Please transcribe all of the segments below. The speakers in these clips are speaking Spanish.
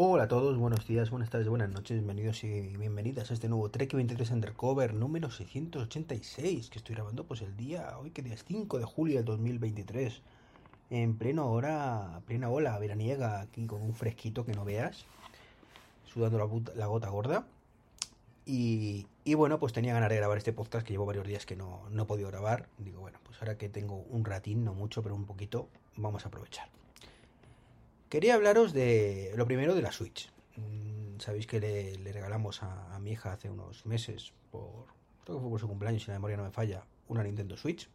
Hola a todos, buenos días, buenas tardes, buenas noches, bienvenidos y bienvenidas a este nuevo Trek 23 Undercover número 686 que estoy grabando pues el día, hoy que día es 5 de julio del 2023 en pleno hora, plena ola veraniega aquí con un fresquito que no veas sudando la, gota gorda. Y, y, bueno pues tenía ganas de grabar este podcast que llevo varios días que no, no he podido grabar. Digo bueno pues ahora que tengo un ratín, no mucho pero un poquito, vamos a aprovechar Quería hablaros de lo primero de la Switch. Mm, sabéis que le, regalamos a, mi hija hace unos meses, por, creo que fue por su cumpleaños, si la memoria no me falla, una Nintendo Switch.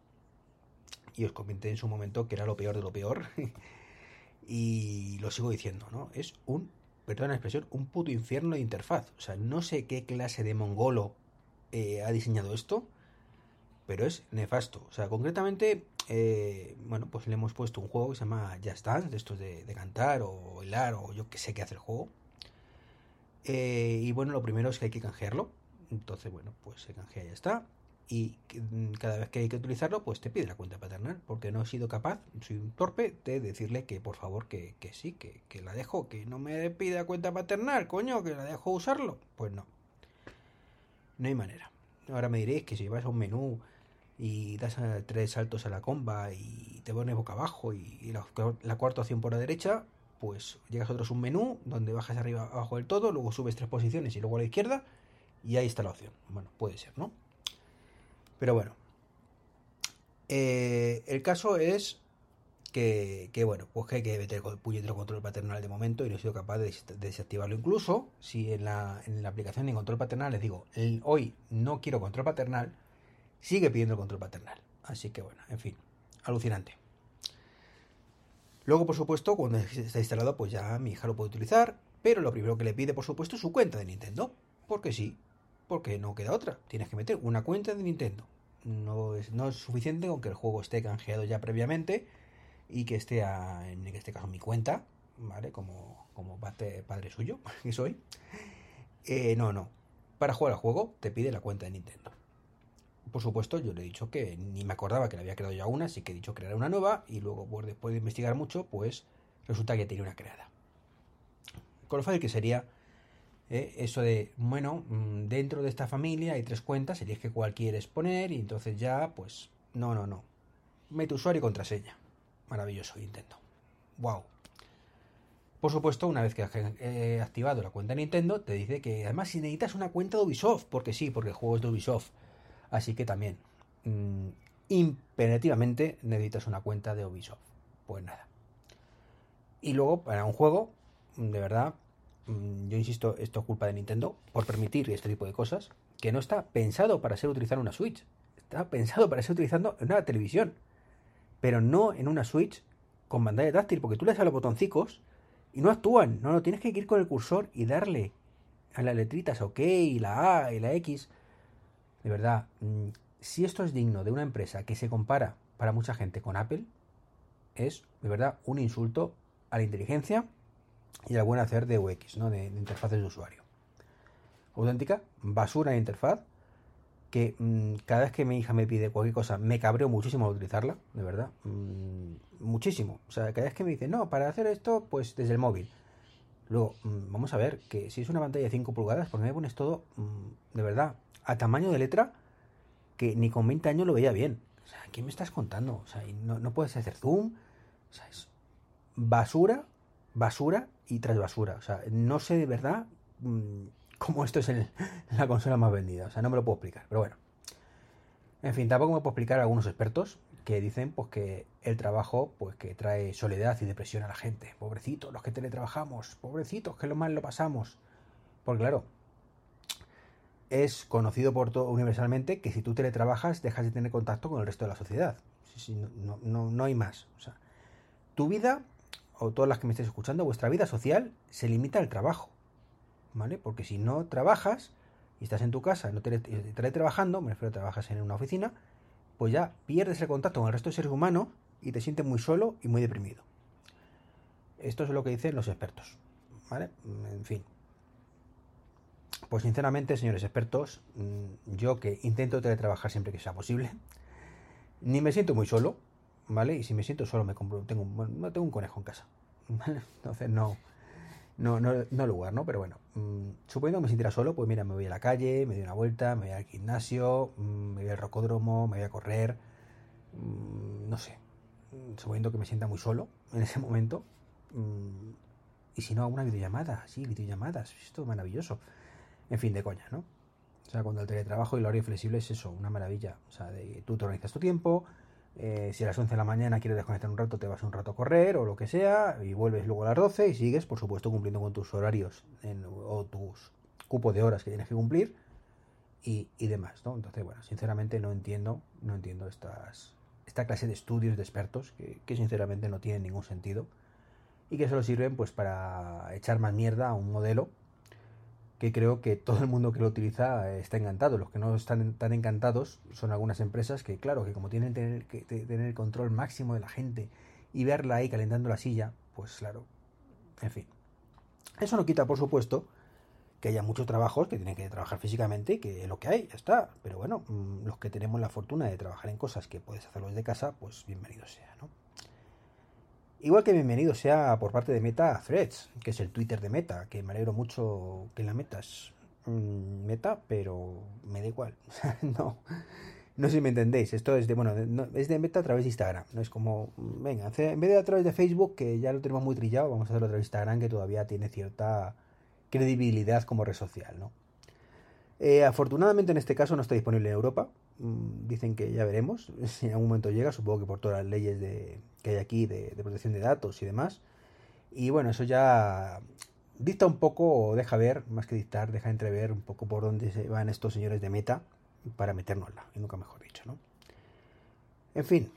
Y os comenté en su momento que era lo peor de lo peor. y lo sigo diciendo, ¿no? Es un, perdón la expresión, un puto infierno de interfaz. O sea, no sé qué clase de mongolo eh, ha diseñado esto, pero es nefasto. O sea, concretamente eh, bueno, pues le hemos puesto un juego que se llama Just Dance, de estos de, cantar o bailar o yo que sé qué hace el juego. Eh, y bueno, lo primero es que hay que canjearlo. Entonces, bueno, pues se canjea y ya está. Y mm, cada vez que hay que utilizarlo, pues te pide la cuenta paternal, porque no he sido capaz, soy un torpe, de decirle que por favor que, que sí, que, que la dejo, que no me pida cuenta paternal, coño, que la dejo usarlo. Pues no. No hay manera. Ahora me diréis que si vas a un menú y das tres saltos a la comba y te pones boca abajo y, la, cuarta opción por la derecha, pues llegas a otro submenú donde bajas arriba abajo del todo, luego subes tres posiciones y luego a la izquierda y ahí está la opción. Bueno, puede ser, ¿no? Pero bueno. Eh, el caso es que, bueno, pues que hay que meter el puñetero control paternal de momento y no he sido capaz de, desactivarlo. Incluso si en la, en la aplicación de control paternal les digo, hoy no quiero control paternal, sigue pidiendo el control paternal. Así que bueno, en fin, alucinante. Luego, por supuesto, cuando está instalado, pues ya mi hija lo puede utilizar, pero lo primero que le pide, por supuesto, es su cuenta de Nintendo. Porque sí, porque no queda otra. Tienes que meter una cuenta de Nintendo. No es, no es suficiente con que el juego esté canjeado ya previamente y que esté, en este caso, mi cuenta, ¿vale? Como, como padre, suyo, que soy. Eh, no, no. Para jugar al juego te pide la cuenta de Nintendo por supuesto, yo le he dicho que ni me acordaba que le había creado ya una, así que he dicho crear una nueva y luego, pues, después de investigar mucho, pues resulta que tiene una creada. Con lo fácil que sería eh, eso de, bueno, mm, dentro de esta familia hay tres cuentas, que cuál quieres poner y entonces ya, pues, no, no, no. Mete usuario y contraseña. Maravilloso, Nintendo. Wow. Por supuesto, una vez que has eh, activado la cuenta de Nintendo, te dice que además si necesitas una cuenta de Ubisoft, porque sí, porque el juego es de Ubisoft Así que también, mm, imperativamente necesitas una cuenta de Ubisoft. Pues nada. Y luego, para un juego, de verdad, mm, yo insisto, esto es culpa de Nintendo por permitir este tipo de cosas, que no está pensado para ser utilizado en una Switch. Está pensado para ser utilizado en una televisión. Pero no en una Switch con pantalla táctil, porque tú le das a los botoncicos y no actúan. No, no, tienes que ir con el cursor y darle a las letritas OK la A y la X de verdad, mm, si esto es digno de una empresa que se compara para mucha gente con Apple, es de verdad un insulto a la inteligencia y al buen hacer de UX, ¿no? de, interfaces de usuario. Auténtica basura de interfaz que mm, cada vez que mi hija me pide cualquier cosa me cabreo muchísimo al utilizarla, de verdad, mm, muchísimo. O sea, cada vez que me dice, no, para hacer esto, pues desde el móvil. Luego, vamos a ver que si es una pantalla de 5 pulgadas, ¿por qué me pones todo de verdad a tamaño de letra que ni con 20 años lo veía bien. O sea, ¿qué me estás contando? O sea, no, no puedes hacer zoom. O sea, es basura, basura y tras basura. O sea, no sé de verdad mm, cómo esto es el- la consola más vendida. O sea, no me lo puedo explicar. Pero bueno. En fin, tampoco me puedo explicar a algunos expertos que dicen pues que el trabajo pues que trae soledad y depresión a la gente. Pobrecitos, los que teletrabajamos, pobrecitos, que lo mal lo pasamos. Porque claro, es conocido por todo universalmente que si tú teletrabajas dejas de tener contacto con el resto de la sociedad. No, no, no, hay más. O sea, tu vida, o todas las que me estéis escuchando, vuestra vida social se limita al trabajo. ¿Vale? Porque si no trabajas y estás en tu casa, no tele, teletrabajando, me refiero a trabajas en una oficina, pues ya pierdes el contacto con el resto de seres humanos y te sientes muy solo y muy deprimido. Esto es lo que dicen los expertos. ¿Vale? En fin. Pues sinceramente, señores expertos, mm, yo que intento teletrabajar siempre que sea posible, ni me siento muy solo, ¿vale? Y si me siento solo, me compro, tengo, un, bueno, no tengo un conejo en casa. Entonces no, no, no, no lugar, ¿no? Pero bueno, mm, suponiendo que me sintiera solo, pues mira, me voy a la calle, me doy una vuelta, me voy al gimnasio, mm, me voy al rocódromo, me voy a correr, mm, no sé, suponiendo que me sienta muy solo en ese momento, y si no, hago una videollamada, sí, videollamadas, esto es maravilloso. En fin, de coña, ¿no? O sea, cuando el teletrabajo y el horario flexible es eso, una maravilla. O sea, de, tú te organizas tu tiempo, eh, si a las 11 de la mañana quieres desconectar un rato, te vas un rato a correr o lo que sea, y vuelves luego a las 12 y sigues, por supuesto, cumpliendo con tus horarios en- o tus cupos de horas que tienes que cumplir y, y demás, ¿no? Entonces, bueno, sinceramente no entiendo, no entiendo esta clase de estudios de expertos que, que sinceramente no tienen ningún sentido y que solo sirven pues para echar más mierda a un modelo que creo que todo el mundo que lo utiliza eh, está encantado. Los que no están tan encantados son algunas empresas que, claro, que como tienen que te- tener el control máximo de la gente y verla ahí calentando la silla, pues claro, en fin. Eso no quita, por supuesto, que haya muchos trabajos que tienen que trabajar físicamente que es lo que hay, ya está. Pero bueno, mm, los que tenemos la fortuna de trabajar en cosas que puedes hacerlo desde casa, pues bienvenido sea, ¿no? Igual que bienvenido sea por parte de Meta Threads, que es el Twitter de Meta, que me alegro mucho que la metas. Mm, Meta, pero me da igual. no, no sé si me entendéis. Esto es de, bueno, no- es de Meta a través de Instagram. No es como, venga, en vez de a través de Facebook, que ya lo tenemos muy trillado, vamos a hacerlo a través de Instagram, que todavía tiene cierta credibilidad como red social, ¿no? Eh, afortunadamente en este caso no está disponible en Europa. Mm, Dicen que ya veremos si en algún momento llega, supongo que por todas las leyes de, que hay aquí de, protección de datos y demás. Y bueno, eso ya dicta un poco, o deja ver, más que dictar, deja entrever un poco por dónde se van estos señores de meta para metérnosla, y nunca mejor dicho, ¿no? En fin,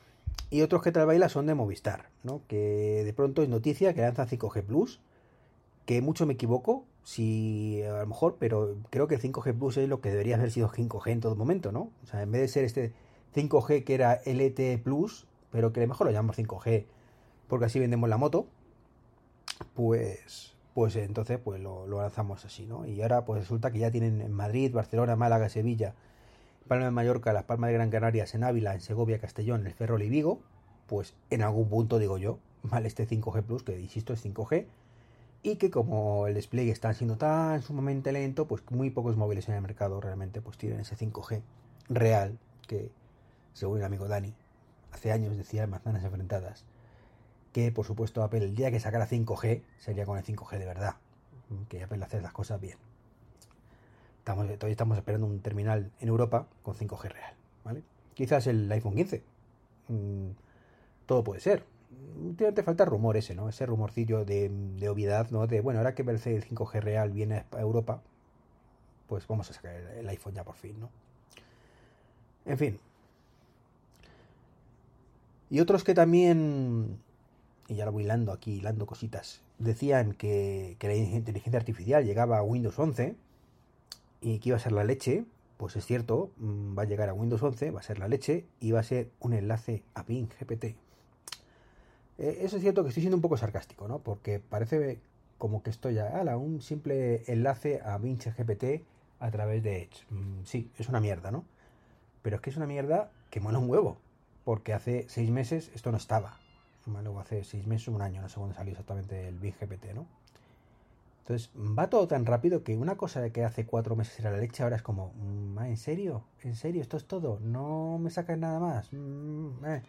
y otros que tal baila son de Movistar, ¿no? Que de pronto es noticia que lanzan 5G Plus, que mucho me equivoco, si a lo mejor, pero creo que el 5G Plus es lo que debería haber sido 5G en todo momento, ¿no? O sea, en vez de ser este 5G que era LTE Plus, pero que mejor lo llamamos 5G porque así vendemos la moto, pues pues entonces pues lo, lanzamos así, ¿no? Y ahora pues resulta que ya tienen en Madrid, Barcelona, Málaga, Sevilla, Palma de Mallorca, Las Palmas de Gran Canarias, en Ávila, en Segovia, Castellón, el Ferrol y Vigo, pues en algún punto digo yo, vale este 5G Plus, que insisto es 5G, y que como el despliegue está siendo tan sumamente lento, pues muy pocos móviles en el mercado realmente pues tienen ese 5G real, que según el amigo Dani, hace años decía manzanas enfrentadas, que por supuesto Apple el día que sacara 5G sería con el 5G de verdad, que Apple hace las cosas bien. Todavía estamos esperando un terminal en Europa con 5G real, ¿vale? Quizás el iPhone 15. Mm, todo puede ser. Últimamente falta rumor ese, ¿no? Ese rumorcillo de, de obviedad, ¿no? De, bueno, ahora que el 5G real viene a Europa, pues vamos a sacar el, el iPhone ya por fin, ¿no? En fin. Y otros que también, y ya lo voy hilando aquí, hilando cositas, decían que, que la inteligencia artificial llegaba a Windows 11 y que iba a ser la leche, pues es cierto, mm, va a llegar a Windows 11, va a ser la leche y va a ser un enlace a Bing GPT. Eh, eso es cierto que estoy siendo un poco sarcástico, ¿no? Porque parece como que estoy ya, ala, un simple enlace a Bing GPT a través de Edge. Mm, sí, es una mierda, ¿no? Pero es que es una mierda que mola un huevo, porque hace seis meses esto no estaba. ¿vale? O hace seis meses un año, no sé cuándo salió exactamente el Bing GPT, ¿no? Entonces, va todo tan rápido que una cosa que hace cuatro meses era la leche, ahora es como, mm, ¿en serio? ¿En serio? ¿Esto es todo? ¿No me sacas nada más? Mm, eh.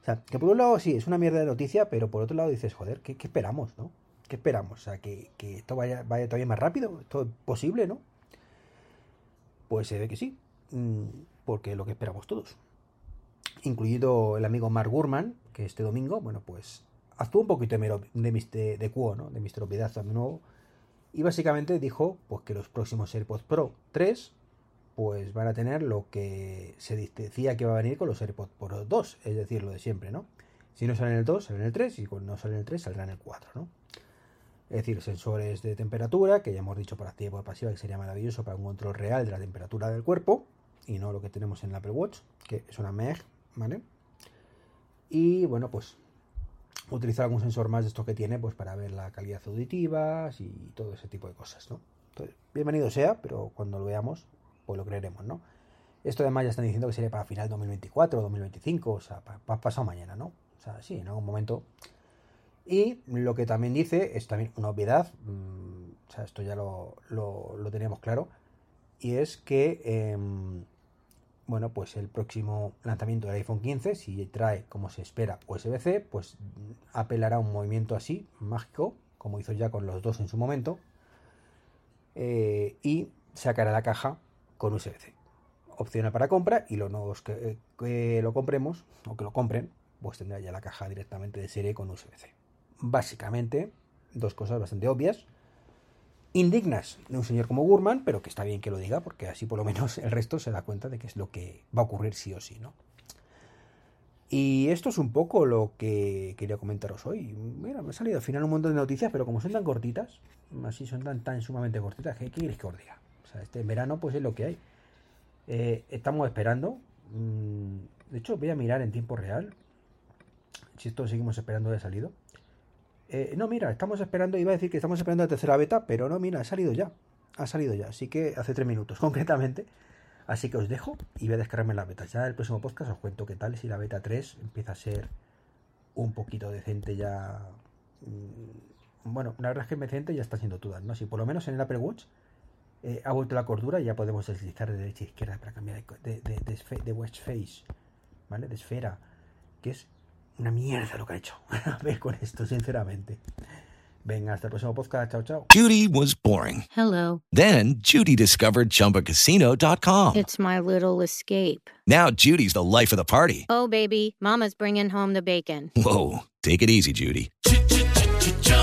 O sea, que por un lado sí, es una mierda de noticia, pero por otro lado dices, joder, ¿qué, esperamos, no? ¿Qué esperamos? O sea, que, esto vaya, vaya todavía más rápido, esto es posible, ¿no? Pues se ve que sí, mm, porque es lo que esperamos todos. Incluido el amigo Mark Gurman, que este domingo, bueno, pues actuó un poquito de, de, de, Cuo, ¿no? De Mr. Obviedad de nuevo y básicamente dijo pues, que los próximos AirPods Pro 3 pues van a tener lo que se decía que va a venir con los AirPods Pro 2, es decir, lo de siempre, ¿no? Si no sale en el 2, sale en el 3 y cuando no sale en el 3 saldrá en el 4, ¿no? Es decir, sensores de temperatura, que ya hemos dicho por activa y por pasiva que sería maravilloso para un control real de la temperatura del cuerpo y no lo que tenemos en el Apple Watch, que es una MEG, ¿vale? Y bueno, pues utilizar algún sensor más de estos que tiene pues para ver la calidad auditiva y todo ese tipo de cosas, ¿no? Entonces, bienvenido sea, pero cuando lo veamos, pues lo creeremos, ¿no? Esto además ya están diciendo que sería para final 2024 o 2025, o sea, pasado mañana, ¿no? O sea, sí, en algún momento. Y lo que también dice es también una obviedad, mm, o sea, esto ya lo, lo, teníamos claro, y es que em, bueno, pues el próximo lanzamiento del iPhone 15, si trae como se espera USB-C, pues apelará a un movimiento así, mágico, como hizo ya con los dos en su momento, eh, y sacará la caja con USB-C. Opcional para compra y los nuevos que, que, lo compremos o que lo compren, pues tendrá ya la caja directamente de serie con USB-C. Básicamente, dos cosas bastante obvias indignas de un señor como Gurman, pero que está bien que lo diga, porque así por lo menos el resto se da cuenta de que es lo que va a ocurrir sí o sí, ¿no? Y esto es un poco lo que quería comentaros hoy. Mira, me ha salido al final un montón de noticias, pero como son tan cortitas, así son tan, sumamente cortitas, ¿qué queréis que os diga? O sea, este verano pues es lo que hay. Eh, estamos esperando. Mm, de hecho, voy a mirar en tiempo real si esto seguimos esperando de salido. Eh, no, mira, estamos esperando, iba a decir que estamos esperando la tercera beta, pero no, mira, ha salido ya. Ha salido ya, así que hace tres minutos concretamente. Así que os dejo y voy a descargarme la beta. Ya el próximo podcast os cuento qué tal si la beta 3 empieza a ser un poquito decente ya. Mm, bueno, la verdad es que decente ya está siendo toda, ¿no? Si por lo menos en el Apple Watch eh, ha vuelto la cordura y ya podemos deslizar de derecha a izquierda para cambiar de, de, de, de watch face, ¿vale? De esfera, que es una mierda lo que ha hecho. A ver con esto, sinceramente. Venga, hasta el próximo podcast. Chao, chao. Judy was boring. Hello. Then Judy discovered chumbacasino.com. It's my little escape. Now Judy's the life of the party. Oh, baby, Mama's bringing home the bacon. Whoa. Take it easy, Judy.